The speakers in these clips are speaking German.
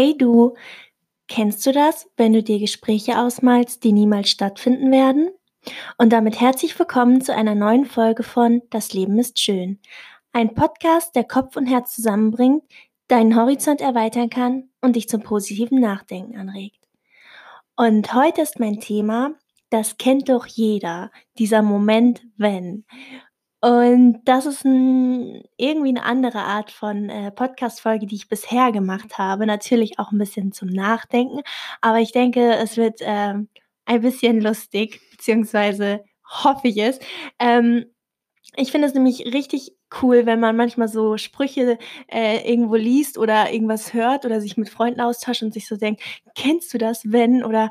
Hey du, kennst du das, wenn du dir Gespräche ausmalst, die niemals stattfinden werden? Und damit herzlich willkommen zu einer neuen Folge von Das Leben ist schön. Ein Podcast, der Kopf und Herz zusammenbringt, deinen Horizont erweitern kann und dich zum positiven Nachdenken anregt. Und heute ist mein Thema, das kennt doch jeder, dieser Moment, wenn. Und das ist 'n irgendwie 'ne andere Art von, äh, Podcast-Folge, die ich bisher gemacht habe. Natürlich auch 'n bisschen zum Nachdenken, aber ich denke, es wird, ähm, ein bisschen lustig, beziehungsweise hoffe ich es. Ähm, ich finde es nämlich richtig cool, wenn man manchmal so Sprüche, äh, irgendwo liest oder irgendwas hört oder sich mit Freunden austauscht und sich so denkt: „Kennst du das, wenn?“ Oder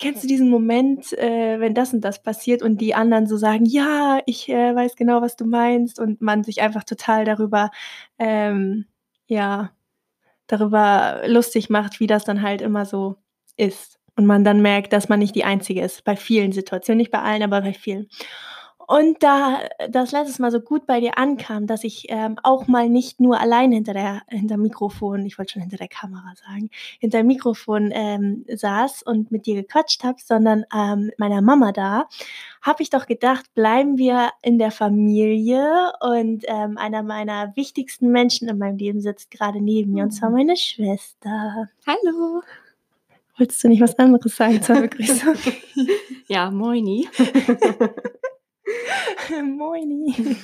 „Kennst du diesen Moment, äh, wenn das und das passiert?“ Und die anderen so sagen: „Ja, ich, äh, weiß genau, was du meinst.“ Und man sich einfach total darüber ähm, ja, darüber lustig macht, wie das dann halt immer so ist. Und man dann merkt, dass man nicht die Einzige ist bei vielen Situationen, nicht bei allen, aber bei vielen. Und da das letztes Mal so gut bei dir ankam, dass ich, ähm, auch mal nicht nur allein hinter der hinterm Mikrofon ich wollte schon hinter der Kamera sagen, hinterm Mikrofon, ähm, saß und mit dir gequatscht habe, sondern, ähm, mit meiner Mama da, habe ich doch gedacht, bleiben wir in der Familie und, ähm, einer meiner wichtigsten Menschen in meinem Leben sitzt grade neben mir, und zwar Mhm. meine Schwester. Hallo. Wolltest du nicht was anderes sagen zur Begrüßung? Ja, moini. Moini.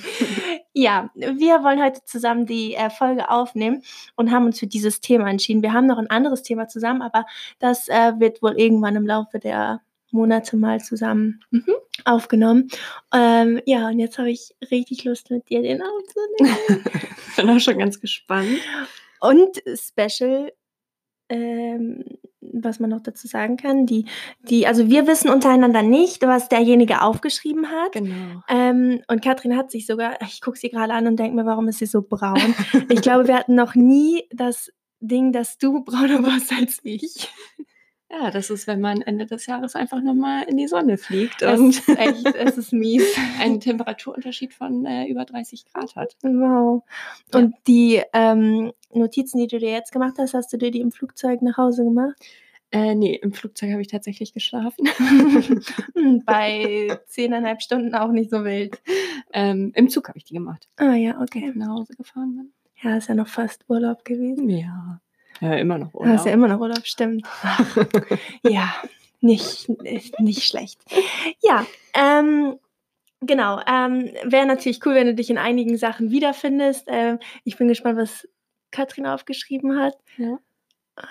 Ja, wir wollen heute zusammen die, äh, Folge aufnehmen und haben uns für dieses Thema entschieden. Wir haben noch 'n anderes Thema zusammen, aber das, äh, wird wohl irgendwann im Laufe der Monate mal zusammen Mhm. aufgenommen. Ähm, ja, und jetzt habe ich richtig Lust, mit dir den aufzunehmen. Bin auch schon ganz gespannt. Und Special, ähm, was man noch dazu sagen kann, die die also, wir wissen untereinander nicht, was derjenige aufgeschrieben hat. Genau. Ähm, und Katrin hat sich sogar ich gucke sie grade an und denke mir: „Warum ist sie so braun?“ Ich glaube, wir hatten noch nie das Ding, dass du brauner warst als ich. Ja, das ist, wenn man Ende des Jahres einfach noch mal in die Sonne fliegt Es und ist echt es ist mies. einen Temperaturunterschied von, äh, über 30 Grad hat. Wow. Ja. Und die, ähm, Notizen, die du dir jetzt gemacht hast, hast du dir die im Flugzeug nach Hause gemacht? Äh, ne, im Flugzeug habe ich tatsächlich geschlafen. Bei 10,5 Stunden auch nicht so wild. Ähm, im Zug habe ich die gemacht. Ah ja, Als okay. ich nach Hause gefahren bin. Ja, ist ja noch fast Urlaub gewesen. Ja. Ja, immer noch Ah, ist ja Urlaub. immer noch Urlaub, stimmt. Ja, nicht nicht schlecht. Ja, ähm, genau, ähm, wäre natürlich cool, wenn du dich in einigen Sachen wiederfindest. Ähm, ich bin gespannt, was Katrin aufgeschrieben hat. Ja.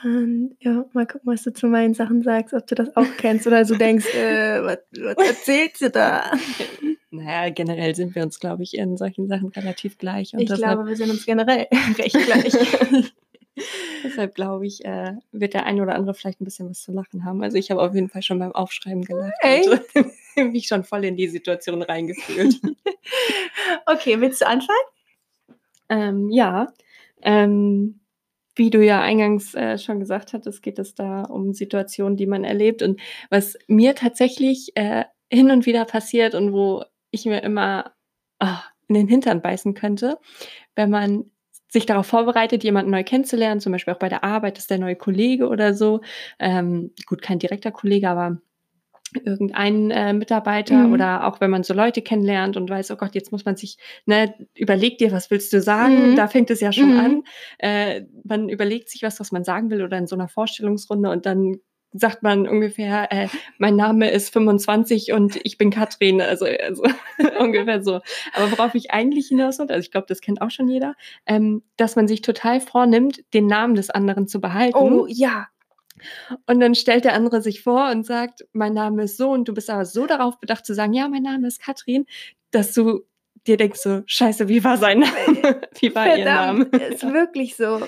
Und ja, mal gucken, was du zu meinen Sachen sagst, ob du das auch kennst oder so denkst: „Äh, was was erzählt sie da?“ Na ja, generell sind wir uns, glaube ich, in solchen Sachen relativ gleich und Ich glaube, wir sind uns generell recht gleich. deshalb glaube ich, äh, wird der eine oder andere vielleicht 'n bisschen was zu lachen haben. Also, ich habe auf jeden Fall schon beim Aufschreiben gelacht Echt? und mich schon voll in die Situation reingefühlt. Okay, willst du anfangen? Ähm, ja, ähm, wie du ja eingangs, äh, schon gesagt hattest, geht es da um Situationen, die man erlebt. Und was mir tatsächlich, äh, hin und wieder passiert und wo ich mir immer, ah, in den Hintern beißen könnte, wenn man sich darauf vorbereitet, jemanden neu kennenzulernen, zum Beispiel auch bei der Arbeit, ist der neue Kollege oder so. Ähm, gut, kein direkter Kollege, aber irgendein, äh, Mitarbeiter Mhm. oder auch wenn man so Leute kennenlernt und weiß: „Oh Gott, jetzt muss man sich ne, überleg dir, was willst du sagen?“ Mhm. Da fängt es ja schon Mhm. an. Äh, man überlegt sich was, was man sagen will oder in so 'ner Vorstellungsrunde und dann sagt man ungefähr, äh: „Mein Name ist 25 und ich bin Katrin.“ Also also ungefähr so. Aber worauf ich eigentlich hinaus wollte, also, ich glaube, das kennt auch schon jeder, ähm, dass man sich total vornimmt, den Namen des anderen zu behalten. Oh, ja. Und dann stellt der andere sich vor und sagt: „Mein Name ist so“ und du bist aber so darauf bedacht zu sagen: „Ja, mein Name ist Katrin“, dass du dir denkst so: „Scheiße, wie war sein Name? Wie war ihr Name?“ Verdammt, ist wirklich so.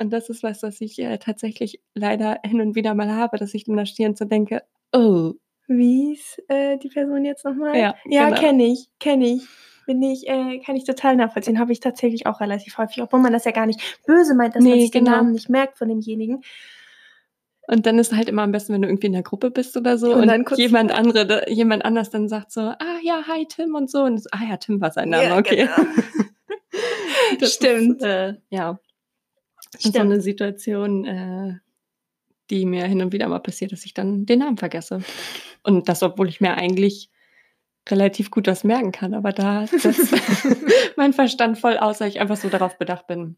Und das ist was, was ich, äh, tatsächlich leider hin und wieder mal habe, dass ich dann da stehe und so denke: „Oh.“ Wie hieß, äh, die Person jetzt noch mal? Ja, Ja, genau. kenne ich, kenne ich. Bin ich äh, kann ich total nachvollziehen. Habe ich tatsächlich auch relativ häufig, obwohl man das ja gar nicht böse meint, dass man Ne, sich den genau. Namen nicht merkt von demjenigen. Und dann ist halt immer am besten, wenn du irgendwie in der Gruppe bist oder so Und und jemand andere da jemand anders dann sagt so: „Ah ja, hi Tim“ und so und „Ah ja, Tim war sein Name, Ja, okay.“ genau. Das Stimmt. Ist, äh, ja. So eine Situation, äh, die mir hin und wieder mal passiert, dass ich dann den Namen vergesse. Und das, obwohl ich mir eigentlich relativ gut das merken kann, aber da setzt mein Verstand voll aus, weil ich einfach so darauf bedacht bin,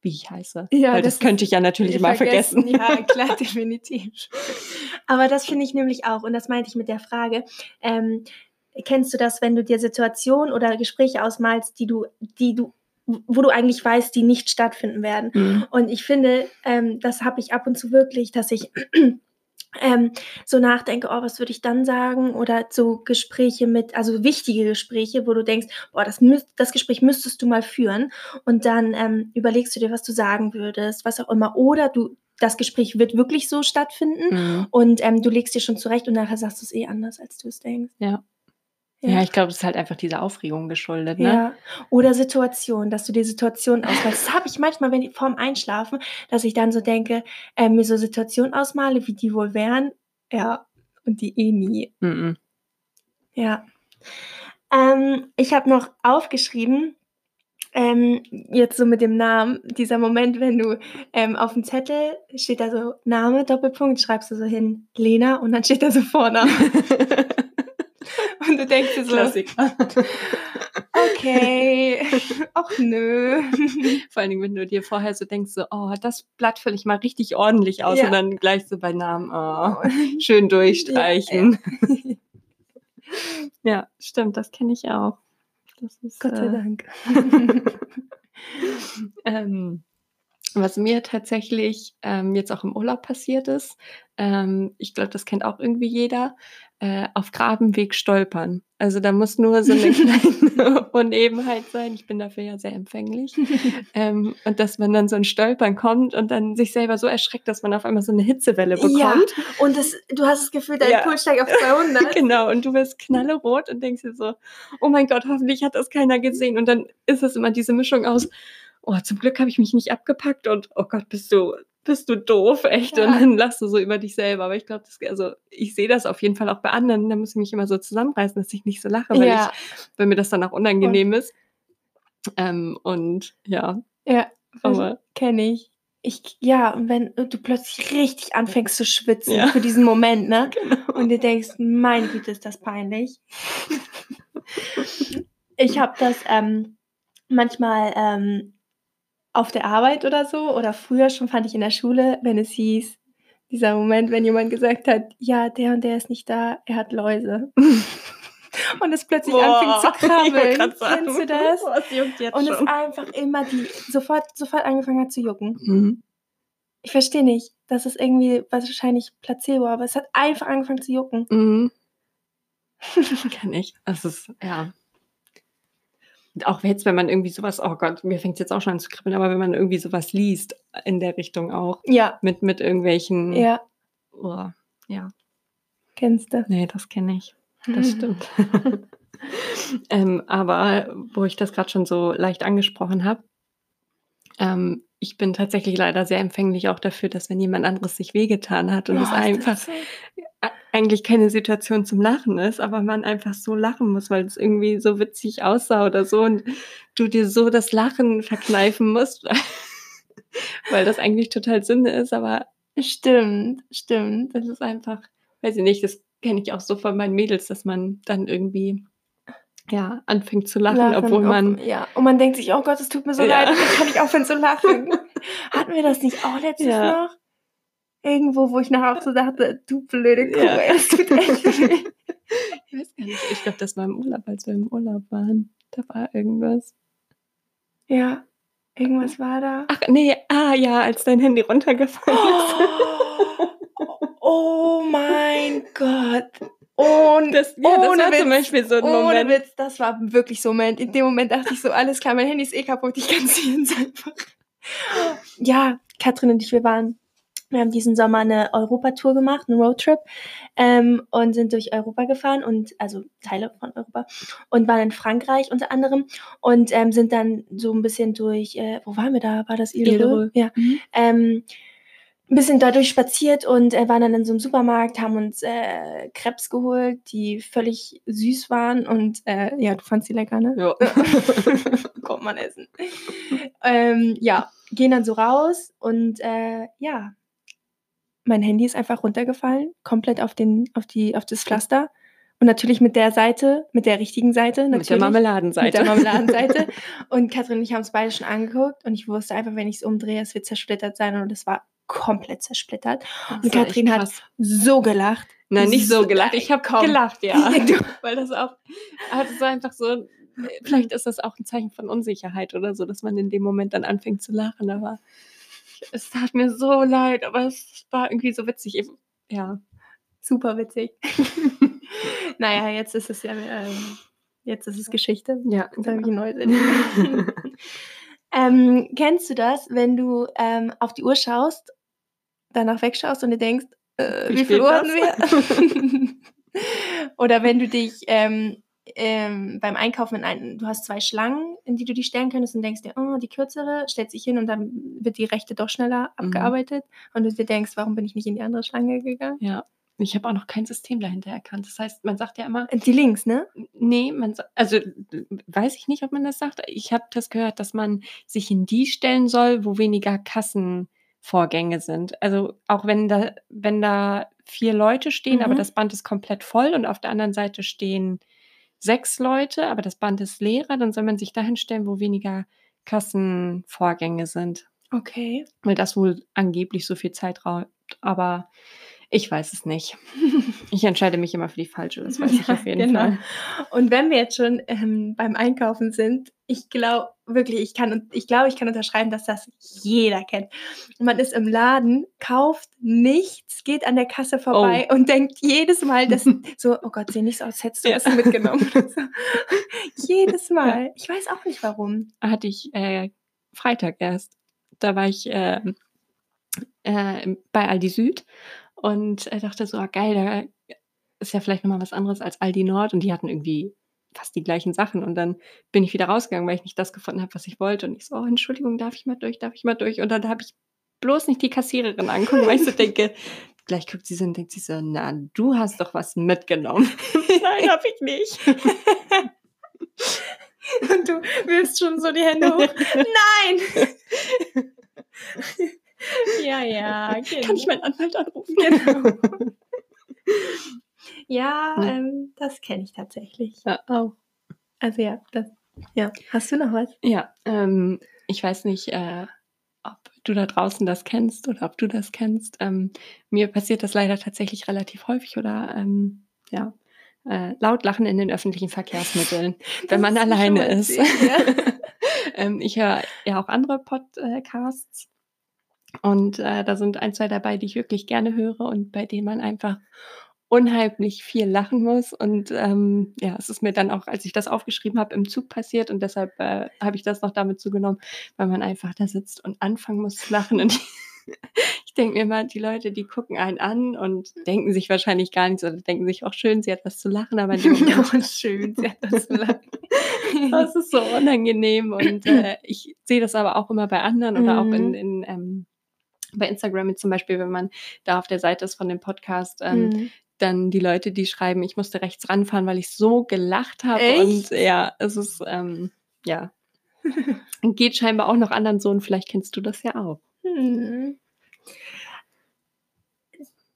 wie ich heiße. Ja, Weil das, das könnte ich ja natürlich mal vergessen. vergessen. Ja, klar, definitiv. Aber das finde ich nämlich auch, und das meinte ich mit der Frage, ähm, kennst du das, wenn du dir Situationen oder Gespräche ausmalst, die du, die du wo du eigentlich weißt, die nicht stattfinden werden. Mhm. Und ich finde, ähm, das habe ich ab und zu wirklich, dass ich ähm, so nachdenke, oh, was würde ich dann sagen? Oder so Gespräche mit, also wichtige Gespräche, wo du denkst, boah, das, müsst, das Gespräch müsstest du mal führen. Und dann ähm, überlegst du dir, was du sagen würdest, was auch immer. Oder du, das Gespräch wird wirklich so stattfinden mhm. und ähm, du legst dir schon zurecht und nachher sagst du es eh anders, als du es denkst. Ja. Ja, ja ich glaube, es ist halt einfach diese Aufregung geschuldet. Ne? Ja. Oder Situation, dass du die Situation ausmalst. Das habe ich manchmal, wenn ich vorm Einschlafen, dass ich dann so denke, äh, mir so Situationen ausmale, wie die wohl wären. Ja, und die eh nie. Mhm. Ja. Ähm, ich habe noch aufgeschrieben, ähm, jetzt so mit dem Namen, dieser Moment, wenn du ähm, auf dem Zettel steht da so Name, Doppelpunkt, schreibst du so hin, Lena, und dann steht da so Vorname. Und du denkst dir so, Klassiker. okay, ach nö. Vor allen Dingen, wenn du dir vorher so denkst, so, oh, das Blatt fülle ich mal richtig ordentlich aus ja. und dann gleich so bei Namen, oh, schön durchstreichen. Ja, ja stimmt, das kenne ich auch. Ist, Gott sei äh, Dank. ähm, was mir tatsächlich ähm, jetzt auch im Urlaub passiert ist, ähm, ich glaube, das kennt auch irgendwie jeder, äh, auf Grabenweg stolpern. Also da muss nur so eine kleine Unebenheit sein. Ich bin dafür ja sehr empfänglich. ähm, und dass man dann so ein Stolpern kommt und dann sich selber so erschreckt, dass man auf einmal so eine Hitzewelle bekommt. Ja, und das, du hast das Gefühl, dein ja. Puls steigt auf 200. genau, und du wirst knallerot und denkst dir so, oh mein Gott, hoffentlich hat das keiner gesehen. Und dann ist es immer diese Mischung aus, oh, zum Glück habe ich mich nicht abgepackt und oh Gott, bist du bist du doof, echt. Ja. Und dann lachst du so über dich selber. Aber ich glaube, also ich sehe das auf jeden Fall auch bei anderen. Da muss ich mich immer so zusammenreißen, dass ich nicht so lache, weil, ja. ich, weil mir das dann auch unangenehm und. ist. Ähm, und ja. Ja, kenne ich. Ich, ja, und wenn du plötzlich richtig anfängst zu schwitzen ja. für diesen Moment, ne? Genau. Und du denkst, mein Güte, ist das peinlich. ich habe das ähm, manchmal ähm, auf der Arbeit oder so oder früher schon fand ich in der Schule, wenn es hieß, dieser Moment, wenn jemand gesagt hat, ja, der und der ist nicht da, er hat Läuse. und es plötzlich Boah, anfing zu krabbeln. Kennst du das? Boah, es und es einfach immer die sofort sofort angefangen hat zu jucken. Mhm. Ich verstehe nicht. Das ist irgendwie wahrscheinlich Placebo, aber es hat einfach angefangen zu jucken. Mhm. Kann ich. Das ist, ja auch jetzt, wenn man irgendwie sowas, oh Gott, mir fängt es jetzt auch schon an zu kribbeln, aber wenn man irgendwie sowas liest in der Richtung auch. Ja. Mit, mit irgendwelchen. Ja. Oh, ja. Kennst du? Nee, das kenne ich. Das stimmt. ähm, aber wo ich das gerade schon so leicht angesprochen habe, ähm, ich bin tatsächlich leider sehr empfänglich auch dafür, dass wenn jemand anderes sich wehgetan hat und es einfach? Eigentlich keine Situation zum Lachen ist, aber man einfach so lachen muss, weil es irgendwie so witzig aussah oder so und du dir so das Lachen verkneifen musst, weil das eigentlich total Sünde ist, aber stimmt, stimmt. Das ist einfach, weiß ich nicht, das kenne ich auch so von meinen Mädels, dass man dann irgendwie ja, anfängt zu lachen, lachen obwohl man. ja, und man denkt sich, oh Gott, es tut mir so ja. leid, dann kann ich aufhören zu lachen. Hatten wir das nicht auch letztes ja. noch? Irgendwo, wo ich nachher auch so dachte, du blöde Kuh, ja. es tut echt weh. Ich weiß gar nicht, ich glaube, das war im Urlaub, als wir im Urlaub waren. Da war irgendwas. Ja, irgendwas war da. Ach, nee, ah ja, als dein Handy runtergefallen ist. Oh, oh mein Gott. Und das, ja, ohne das war Witz, zum Beispiel so ein ohne Moment. Witz, das war wirklich so ein Moment. In dem Moment dachte ich so, alles klar, mein Handy ist eh kaputt, ich kann es jetzt einfach. Ja, Katrin und ich, wir waren, wir haben diesen Sommer eine Europatour gemacht, einen Roadtrip ähm, und sind durch Europa gefahren und also Teile von Europa und waren in Frankreich unter anderem und ähm, sind dann so ein bisschen durch, äh, wo waren wir da? War das Ile Ja. Mhm. Ähm, ein bisschen dadurch spaziert und äh, waren dann in so einem Supermarkt, haben uns äh, Krebs geholt, die völlig süß waren und äh, ja, du fandst die lecker, ne? Ja. Kommt man essen. ähm, ja, gehen dann so raus und äh, ja, mein Handy ist einfach runtergefallen, komplett auf, den, auf, die, auf das Pflaster. Und natürlich mit der Seite, mit der richtigen Seite. Natürlich, Mit der Marmeladenseite. Mit der Marmeladenseite. und Katrin und ich haben es beide schon angeguckt und ich wusste einfach, wenn ich es umdrehe, es wird zersplittert sein und es war komplett zersplittert. Das Und Katrin hat so gelacht. Nein, nicht so gelacht. Ich habe Komm. gelacht, ja. Weil das auch, das war einfach so, vielleicht ist das auch ein Zeichen von Unsicherheit oder so, dass man in dem Moment dann anfängt zu lachen. Aber es tat mir so leid, aber es war irgendwie so witzig. Ich- Ja. Super witzig. naja, jetzt ist es ja, ähm, jetzt ist es Geschichte. Ja, Jetzt habe ich Erlebnis. ähm, kennst du das, wenn du ähm, auf die Uhr schaust, danach wegschaust und dir denkst, äh, Wie wie, viel Uhr hatten wir? Oder wenn du dich ähm, ähm, beim Einkaufen in einen, du hast zwei Schlangen, in die du dich stellen könntest und denkst dir, oh, die kürzere, stellt sich hin und dann wird die rechte doch schneller Mhm. abgearbeitet und du dir denkst, warum bin ich nicht in die andere Schlange gegangen? ja. Ich habe auch noch kein System dahinter erkannt. Das heißt, man sagt ja immer, Die links, ne? Nee, man also äh, weiß ich nicht, ob man das sagt. Ich habe das gehört, dass man sich in die stellen soll, wo weniger Kassenvorgänge sind. Also auch wenn da, wenn da vier Leute stehen, aber Mhm. das Band ist komplett voll und auf der anderen Seite stehen sechs Leute, aber das Band ist leerer, dann soll man sich dahin stellen, wo weniger Kassenvorgänge sind. Okay. Weil das wohl angeblich so viel Zeit raubt. Aber ich weiß es nicht. Ich entscheide mich immer für die falsche, das weiß ich Ja, auf jeden genau. Fall. Und wenn wir jetzt schon ähm, beim Einkaufen sind, ich glaube wirklich, ich kann, ich glaube, ich kann unterschreiben, dass das jeder kennt. Man ist im Laden, kauft nichts, geht an der Kasse vorbei und denkt jedes Mal, dass so, oh Gott, seh nicht so aus, hättest du Ja. mitgenommen. Jedes Mal. Ich weiß auch nicht warum. hatte ich äh, Freitag erst. Da war ich äh, äh, bei Aldi Süd und äh, dachte so, ah, geil, da ist ja vielleicht nochmal was anderes als Aldi Nord und die hatten irgendwie fast die gleichen Sachen und dann bin ich wieder rausgegangen, weil ich nicht das gefunden habe, was ich wollte und ich so, oh, Entschuldigung, darf ich mal durch, darf ich mal durch und dann habe ich bloß nicht die Kassiererin angucken, weil ich so denke, gleich guckt sie so und denkt sie so, na, du hast doch was mitgenommen. Nein, habe ich nicht. Und du wirfst schon so die Hände hoch. Nein! ja, ja. Kann ich meinen Anwalt anrufen? Genau. Ja, Ja. ähm, das kenne ich tatsächlich. Ja, auch. Also ja, das, ja. Hast du noch was? Ja, ähm, ich weiß nicht, äh, ob du da draußen das kennst oder ob du das kennst. Ähm, mir passiert das leider tatsächlich relativ häufig oder ähm, ja, äh, laut lachen in den öffentlichen Verkehrsmitteln, wenn man alleine ist. ja. ähm, ich höre ja auch andere Podcasts und äh, da sind ein, zwei dabei, die ich wirklich gerne höre und bei denen man einfach unheimlich viel lachen muss. Und ähm, ja, es ist mir dann auch, als ich das aufgeschrieben habe, im Zug passiert und deshalb äh, habe ich das noch damit zugenommen, weil man einfach da sitzt und anfangen muss zu lachen. Und ich denke mir immer, die Leute, die gucken einen an und denken sich wahrscheinlich gar nichts oder denken sich auch schön, sie hat was zu lachen, aber Moment Ja, schön, sie hat das so lang. das ist so unangenehm und äh, ich sehe das aber auch immer bei anderen oder auch in, Mhm. in ähm, bei Instagram jetzt zum Beispiel, wenn man da auf der Seite ist von dem Podcast, ähm, Mhm. Dann die Leute, die schreiben, ich musste rechts ranfahren, weil ich so gelacht habe und ja, es ist ähm, ja geht scheinbar auch noch anderen so und vielleicht kennst du das ja auch. Hm.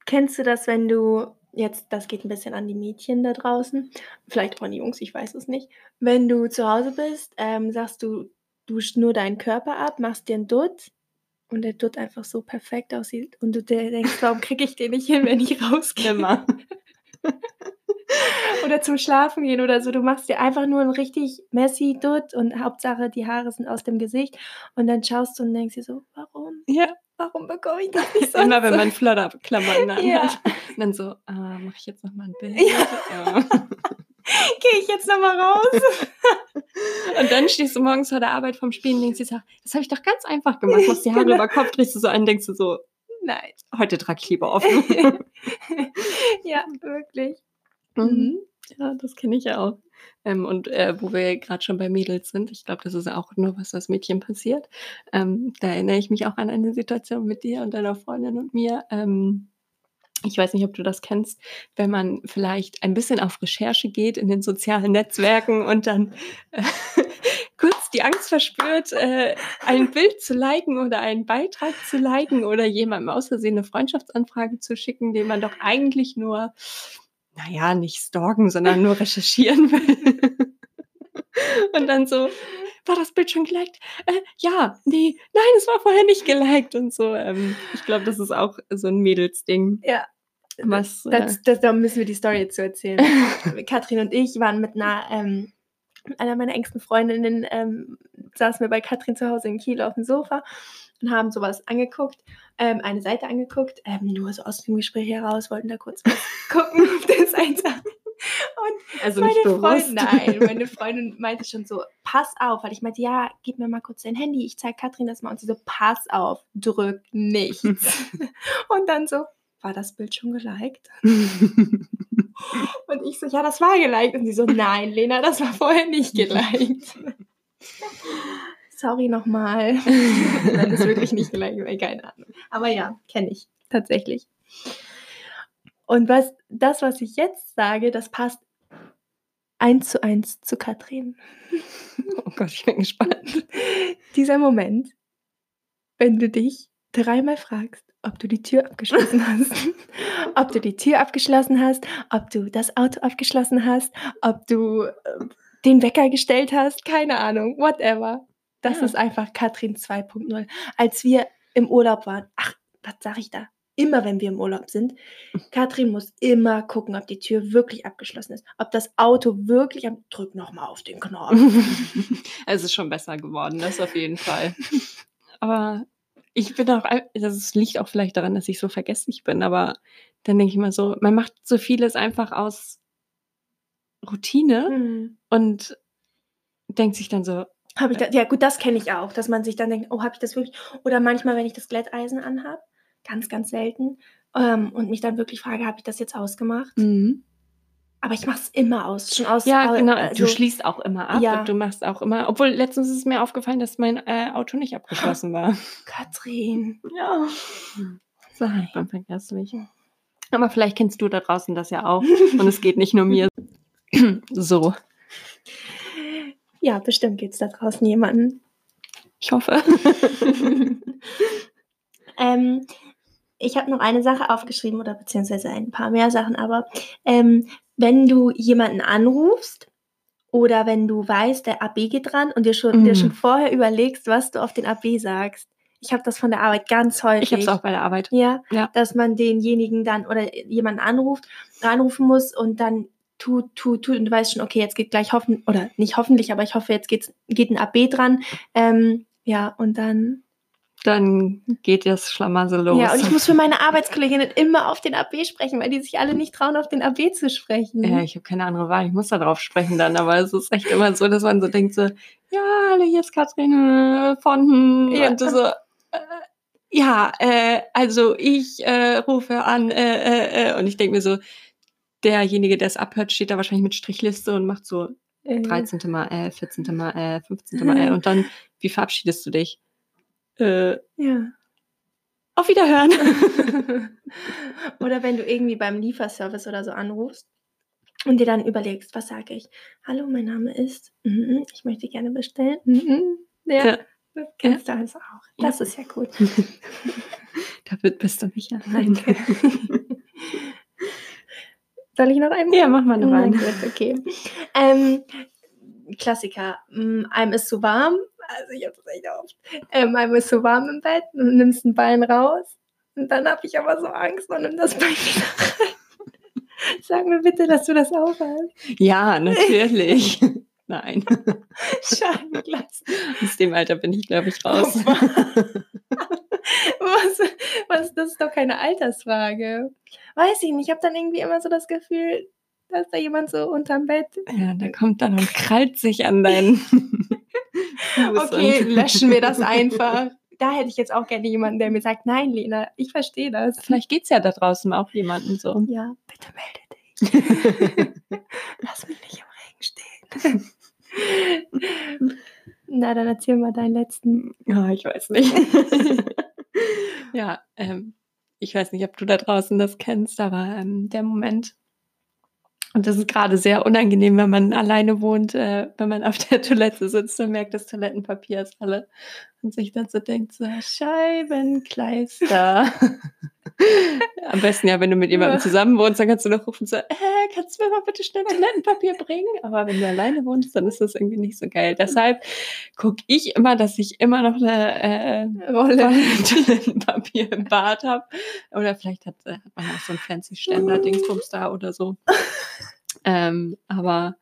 Kennst du das, wenn du jetzt, das geht ein bisschen an die Mädchen da draußen, vielleicht auch an die Jungs, ich weiß es nicht, wenn du zu Hause bist, ähm, sagst du, duschst nur deinen Körper ab, machst dir einen Dutt und der Dutt einfach so perfekt aussieht und du denkst, warum kriege ich den nicht hin, wenn ich rausgehe? Immer. Oder zum Schlafen gehen oder so. Du machst dir einfach nur einen richtig messy Dutt und Hauptsache die Haare sind aus dem Gesicht und dann schaust du und denkst dir so, warum? Ja, Warum bekomme ich das nicht so? immer wenn man Flodderklamotten anhat. Ja. Und dann so, ah, mache ich jetzt noch mal ein Bild. Ja. Ja. Gehe ich jetzt nochmal raus? Und dann stehst du morgens vor der Arbeit vom Spielen und denkst dir, das habe ich doch ganz einfach gemacht. Machst die Haare Genau. über Kopf, drehst du so an, denkst du so, Nein. heute trage ich lieber offen. ja, wirklich. Mhm. Ja, das kenne ich ja auch. Ähm, und äh, wo wir gerade schon bei Mädels sind, ich glaube, das ist auch nur, was das Mädchen passiert. Ähm, da erinnere ich mich auch an eine Situation mit dir und deiner Freundin und mir. Ähm, ich weiß nicht, ob du das kennst, wenn man vielleicht ein bisschen auf Recherche geht in den sozialen Netzwerken und dann äh, kurz die Angst verspürt, äh, ein Bild zu liken oder einen Beitrag zu liken oder jemandem aus Versehen eine Freundschaftsanfrage zu schicken, den man doch eigentlich nur, naja, nicht stalken, sondern nur recherchieren will. und dann so, war das Bild schon geliked? Äh, ja, nee, nein, es war vorher nicht geliked und so. Ähm, ich glaube, das ist auch so ein Mädelsding. Ja. Was, Das, äh, das, da müssen wir die Story jetzt zu erzählen. Katrin und ich waren mit einer, ähm, einer meiner engsten Freundinnen, ähm, saßen wir bei Katrin zu Hause in Kiel auf dem Sofa und haben sowas angeguckt, ähm, eine Seite angeguckt, ähm, nur so aus dem Gespräch heraus, wollten da kurz gucken auf der Seite. Und also meine. Freundin, nein, meine Freundin meinte schon so, pass auf, weil ich meinte, ja, gib mir mal kurz dein Handy, ich zeige Katrin das mal. Und sie so, pass auf, drück nichts. und dann so, war das Bild schon geliked? Und ich so, ja, das war geliked. Und sie so, nein, Lena, das war vorher nicht geliked. Sorry nochmal. Nein, das ist wirklich nicht geliked, keine Ahnung. Aber ja, kenne ich tatsächlich. Und was, das, was ich jetzt sage, das passt eins zu eins zu Katrin. oh Gott, ich bin gespannt. Dieser Moment, wenn du dich dreimal fragst, ob du die Tür abgeschlossen hast, ob du die Tür abgeschlossen hast, ob du das Auto abgeschlossen hast, ob du äh, den Wecker gestellt hast, keine Ahnung, whatever. Das Ja. ist einfach Katrin 2.0. Als wir im Urlaub waren, ach, was sag ich da? Immer wenn wir im Urlaub sind, Katrin muss immer gucken, ob die Tür wirklich abgeschlossen ist, ob das Auto wirklich am drück noch mal auf den Knopf. es ist schon besser geworden, das auf jeden Fall. Aber ich bin auch, das liegt auch vielleicht daran, dass ich so vergesslich bin, aber dann denke ich mal so, man macht so vieles einfach aus Routine Hm. und denkt sich dann so, Habe ich da, ja gut, das kenne ich auch, dass man sich dann denkt, oh, habe ich das wirklich? Oder manchmal, wenn ich das Glätteisen anhab, ganz, ganz selten, ähm, und mich dann wirklich frage, habe ich das jetzt ausgemacht? Aber ich mache es immer aus, schon aus. ja, au- genau, also- du schließt auch immer ab Ja. und du machst auch immer, obwohl letztens ist mir aufgefallen, dass mein äh, Auto nicht abgeschlossen war. Katrin. Ja. So, ich bin vergesslich. Aber vielleicht kennst du da draußen das ja auch. Und es geht nicht nur mir so. Ja, bestimmt gibt es da draußen jemanden. Ich hoffe. ähm, ich habe noch eine Sache aufgeschrieben oder beziehungsweise ein paar mehr Sachen, aber ähm, wenn du jemanden anrufst oder wenn du weißt, der AB geht dran und dir schon, dir Mm. schon vorher überlegst, was du auf den AB sagst. Ich habe das von der Arbeit ganz häufig. Ich habe es auch bei der Arbeit. Ja, Ja. dass man denjenigen dann oder jemanden anruft, anrufen muss und dann tut, tut, tut und du weißt schon, okay, jetzt geht gleich hoffen oder nicht hoffentlich, aber ich hoffe, jetzt geht's, geht ein AB dran. Ähm, ja, und dann. Dann geht das Schlamassel los. Ja, und ich muss für meine Arbeitskolleginnen immer auf den AB sprechen, weil die sich alle nicht trauen, auf den AB zu sprechen. Ja, ich habe keine andere Wahl. Ich muss da drauf sprechen dann. Aber es ist echt immer so, dass man so denkt so, ja, hallo, hier ist Katrin äh, von... Ja. Und so, äh, ja, äh, also ich äh, rufe an äh, äh, äh, und ich denke mir so, derjenige, der es abhört, steht da wahrscheinlich mit Strichliste und macht so Äh, 13. Mal, äh, 14. Mal, äh, 15. Mal, äh, und dann, wie verabschiedest du dich? Äh, Ja. auf Wiederhören. oder wenn du irgendwie beim Lieferservice oder so anrufst und dir dann überlegst, was sage ich? Hallo, mein Name ist, mhm, ich möchte gerne bestellen. Mhm. Ja, Ja. das kennst du also auch. Das ist ja gut. Damit bist du nicht allein. Danke. Soll ich noch einen? Ja, mach mal noch Oh einen. Gott, okay. Ähm, Klassiker. Mm, Einem ist zu warm. Also ich habe das echt oft. Ähm, einem ist zu warm im Bett und nimmst ein Bein raus. Und dann habe ich aber so Angst und nimm das Bein wieder rein. Sag mir bitte, dass du das aufhast. Ja, natürlich. Nein, Schallenglas. aus dem Alter bin ich, glaube ich, raus. Was, was, das ist doch keine Altersfrage. Weiß ich nicht. Ich habe dann irgendwie immer so das Gefühl, dass da jemand so unterm Bett. Ja, der kommt dann und krallt sich an deinen. Okay, löschen wir das einfach. Da hätte ich jetzt auch gerne jemanden, der mir sagt, nein, Lena, ich verstehe das. Vielleicht geht's ja da draußen auch jemandem so. Ja, bitte melde dich. Lass mich nicht im Regen stehen. Na, dann erzähl mal deinen letzten. Ja, ich weiß nicht. ja, ähm, ich weiß nicht, ob du da draußen das kennst, aber ähm, der Moment, und das ist gerade sehr unangenehm, wenn man alleine wohnt, äh, wenn man auf der Toilette sitzt und merkt, das Toilettenpapier ist alle und sich dann so denkt, so Scheibenkleister. Am besten ja, wenn du mit jemandem zusammen wohnst, dann kannst du noch rufen so, äh, kannst du mir mal bitte schnell Toilettenpapier bringen? Aber wenn du alleine wohnst, dann ist das irgendwie nicht so geil. Deshalb gucke ich immer, dass ich immer noch eine äh, Rolle Toilettenpapier im Bad habe. Oder vielleicht hat, hat man auch so ein fancy Ständer-Dingsbums da oder so. Ähm, aber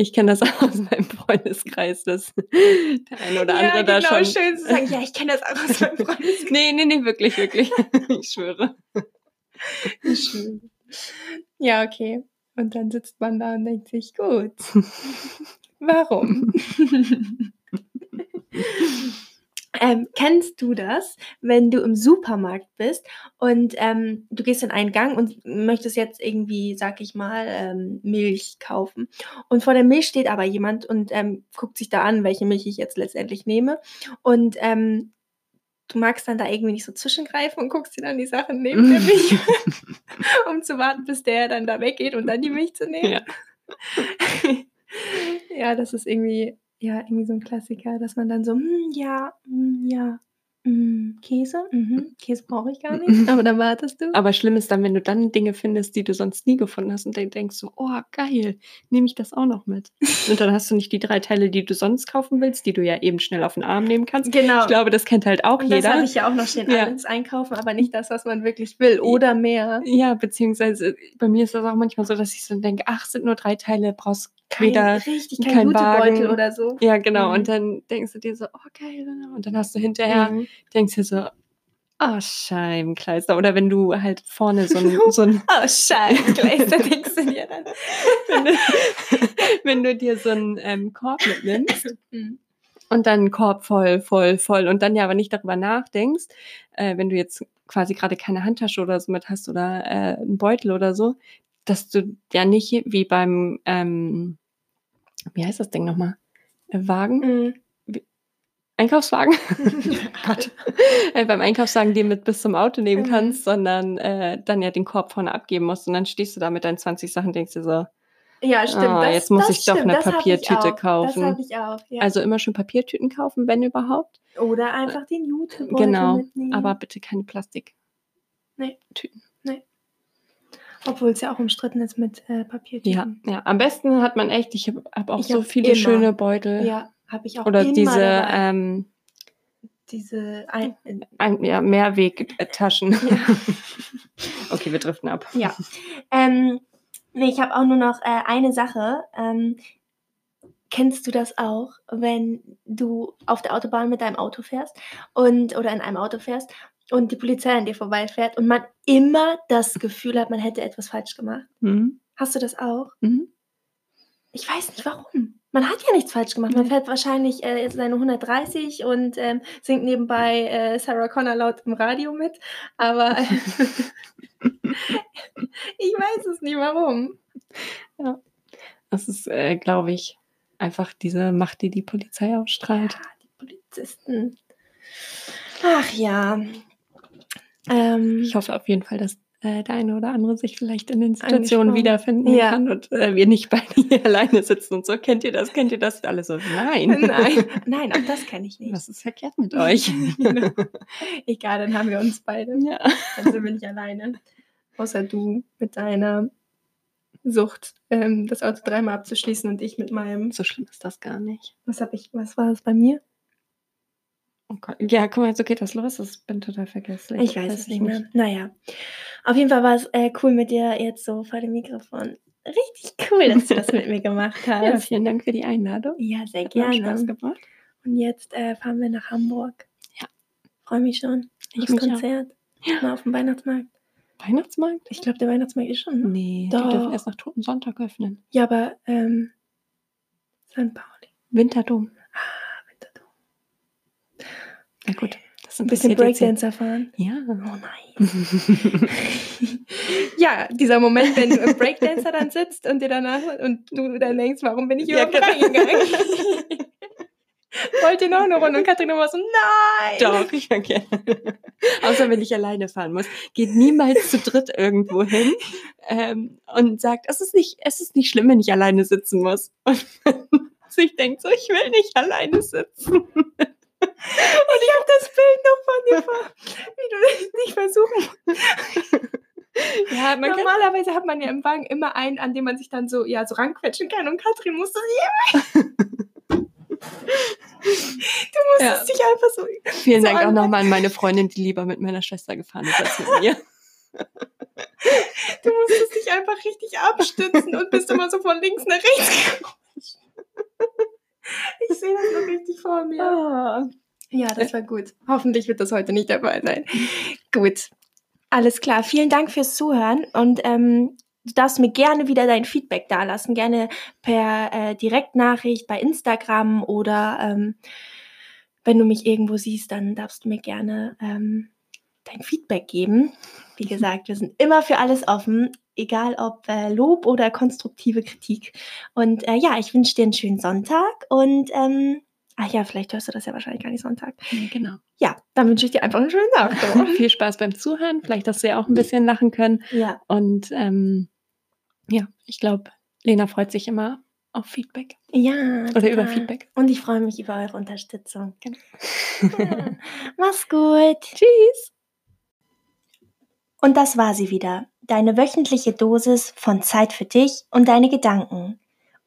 ich kenne das auch aus meinem Freundeskreis, dass der eine oder andere ja, genau, da schon. schön zu sagen, ja, ich kenne das auch aus meinem Freundeskreis. nee, nee, nee, wirklich, wirklich. Ich schwöre. Ich schwöre. Ja, okay. Und dann sitzt man da und denkt sich, gut. Warum? Ähm, kennst du das, wenn du im Supermarkt bist und ähm, du gehst in einen Gang und möchtest jetzt irgendwie, sag ich mal, ähm, Milch kaufen und vor der Milch steht aber jemand und ähm, guckt sich da an, welche Milch ich jetzt letztendlich nehme und ähm, du magst dann da irgendwie nicht so zwischengreifen und guckst dir dann die Sachen neben der Milch, um zu warten, bis der dann da weggeht und dann die Milch zu nehmen. Ja, ja das ist irgendwie ja, irgendwie so ein Klassiker, dass man dann so, hm, ja, hm, ja, hm, Käse, mhm, Käse brauche ich gar nicht, aber dann wartest du. Aber schlimm ist dann, wenn du dann Dinge findest, die du sonst nie gefunden hast und dann denkst so, oh, geil, nehme ich das auch noch mit. und dann hast du nicht die drei Teile, die du sonst kaufen willst, die du ja eben schnell auf den Arm nehmen kannst. Genau. Ich glaube, das kennt halt auch und jeder. Das habe ich ja auch noch stehen, ja. alles einkaufen, aber nicht das, was man wirklich will oder mehr. Ja, beziehungsweise bei mir ist das auch manchmal so, dass ich so denke, ach, sind nur drei Teile, brauchst kein, wieder richtig, kein, kein Wagen. oder so. Ja, genau. Mhm. Und dann denkst du dir so, oh geil. Und dann hast du hinterher, mhm. denkst dir so, oh Scheibenkleister. Oder wenn du halt vorne so ein... So ein oh Scheibenkleister, denkst du dir dann. wenn, du, wenn du dir so einen ähm, Korb mitnimmst mhm. und dann einen Korb voll, voll, voll und dann ja aber nicht darüber nachdenkst, äh, wenn du jetzt quasi gerade keine Handtasche oder so mit hast oder äh, einen Beutel oder so, dass du ja nicht wie beim ähm, wie heißt das Ding nochmal? Äh, Wagen? Mhm. Einkaufswagen? Gott. äh, beim Einkaufswagen den mit bis zum Auto nehmen mhm. kannst, sondern äh, dann ja den Korb vorne abgeben musst und dann stehst du da mit deinen 20 Sachen und denkst dir so, ja, stimmt. Oh, das, jetzt muss ich stimmt. doch eine das Papiertüte kaufen. Das habe ich auch. Ja. Also immer schon Papiertüten kaufen, wenn überhaupt. Oder einfach den Jute Genau, mitnehmen. aber bitte keine Plastiktüten. Nee. Nee. Obwohl es ja auch umstritten ist mit äh, Papiertüten. Ja, ja, am besten hat man echt, ich habe hab auch ich so hab viele immer. schöne Beutel. Ja, habe ich auch Oder diese, ähm, diese ein, ein, ja, Mehrwegtaschen. Ja. okay, wir driften ab. Ja. Ähm, nee, ich habe auch nur noch äh, eine Sache. Ähm, kennst du das auch, wenn du auf der Autobahn mit deinem Auto fährst und oder in einem Auto fährst und die Polizei an dir vorbeifährt und man immer das Gefühl hat, man hätte etwas falsch gemacht. Mhm. Hast du das auch? Mhm. Ich weiß nicht warum. Man hat ja nichts falsch gemacht. Man fährt wahrscheinlich äh, seine 130 und ähm, singt nebenbei äh, Sarah Connor laut im Radio mit. Aber ich weiß es nicht warum. Ja. Das ist, äh, glaube ich, einfach diese Macht, die die Polizei ausstrahlt. Ja, die Polizisten. Ach ja, ähm, ich hoffe auf jeden Fall, dass äh, der eine oder andere sich vielleicht in den Situationen wiederfinden ja. kann und äh, wir nicht beide hier alleine sitzen und so. Kennt ihr das? Kennt ihr das? Alle so, nein. Nein, nein, auch das kenne ich nicht. Was ist verkehrt mit euch? genau. Egal, dann haben wir uns beide. Ja. Dann sind wir nicht alleine. Außer du mit deiner Sucht, ähm, das Auto dreimal abzuschließen und ich mit meinem. So schlimm ist das gar nicht. Was habe ich, was war das bei mir? Oh Gott. Ja, guck mal, so geht das los. Ich bin total vergesslich. Ich weiß es nicht mehr. Naja. Auf jeden Fall war es äh, cool mit dir jetzt so vor dem Mikrofon. Richtig cool, dass du das mit mir gemacht hast. Ja, vielen Dank für die Einladung. Ja, sehr Hat gerne. Spaß gemacht. Und jetzt äh, fahren wir nach Hamburg. Ja. Freue mich schon. Ich aufs Konzert. Auch. Ja. Mal auf dem Weihnachtsmarkt. Weihnachtsmarkt? Ich glaube, der Weihnachtsmarkt ist schon. Ne? Nee, Doch. die dürfen erst nach Toten Sonntag öffnen. Ja, aber ähm, St. Pauli. Winterdom. Na gut. Das ein bisschen Breakdancer fahren. Ja. Oh nein. ja, dieser Moment, wenn du im Breakdancer dann sitzt und dir danach und du dann denkst, warum bin ich überhaupt ja, genau. reingegangen? Wollt ihr noch eine Runde? Und Katrin immer so, nein! Doch, ich gerne. Außer wenn ich alleine fahren muss. Geht niemals zu dritt irgendwo hin ähm, und sagt, es ist, nicht, es ist nicht schlimm, wenn ich alleine sitzen muss. Und sich denkt so, ich will nicht alleine sitzen. Und ich habe das Bild noch von dir wie du das nicht versuchen. Ja, Normalerweise hat man ja im Wagen immer einen, an dem man sich dann so, ja, so ranquetschen kann. Und Katrin musste sich immer. Du musstest ja. dich einfach so. Vielen so Dank auch nochmal an meine Freundin, die lieber mit meiner Schwester gefahren ist als mit mir. Du musstest dich einfach richtig abstützen und bist immer so von links nach rechts gerutscht. Ich sehe das noch richtig vor mir. Oh. Ja, das war gut. Hoffentlich wird das heute nicht der Fall sein. Gut. Alles klar. Vielen Dank fürs Zuhören und ähm, Du darfst mir gerne wieder dein Feedback dalassen, gerne per äh, Direktnachricht bei Instagram oder ähm, wenn du mich irgendwo siehst, dann darfst du mir gerne ähm, dein Feedback geben. Wie gesagt, wir sind immer für alles offen, egal ob äh, Lob oder konstruktive Kritik. Und äh, ja, ich wünsche dir einen schönen Sonntag und ähm, ach ja, vielleicht hörst du das ja wahrscheinlich gar nicht Sonntag. Genau. Ja, dann wünsche ich dir einfach einen schönen Tag. Viel Spaß beim Zuhören. Vielleicht hast du ja auch ein bisschen lachen können. Ja. Und ähm, ja, ich glaube, Lena freut sich immer auf Feedback. Ja. Oder total. über Feedback. Und ich freue mich über eure Unterstützung. Genau. ja. Mach's gut. Tschüss. Und das war sie wieder. Deine wöchentliche Dosis von Zeit für dich und deine Gedanken.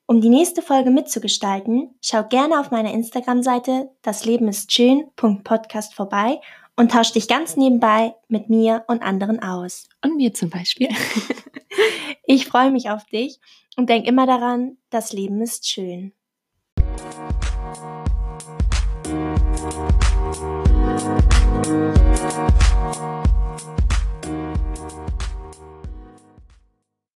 Um die nächste Folge mitzugestalten, schau gerne auf meiner Instagram-Seite das Leben ist schön.podcast vorbei und tausch dich ganz nebenbei mit mir und anderen aus. Und mir zum Beispiel. ich freue mich auf dich und denk immer daran, das Leben ist schön. Musik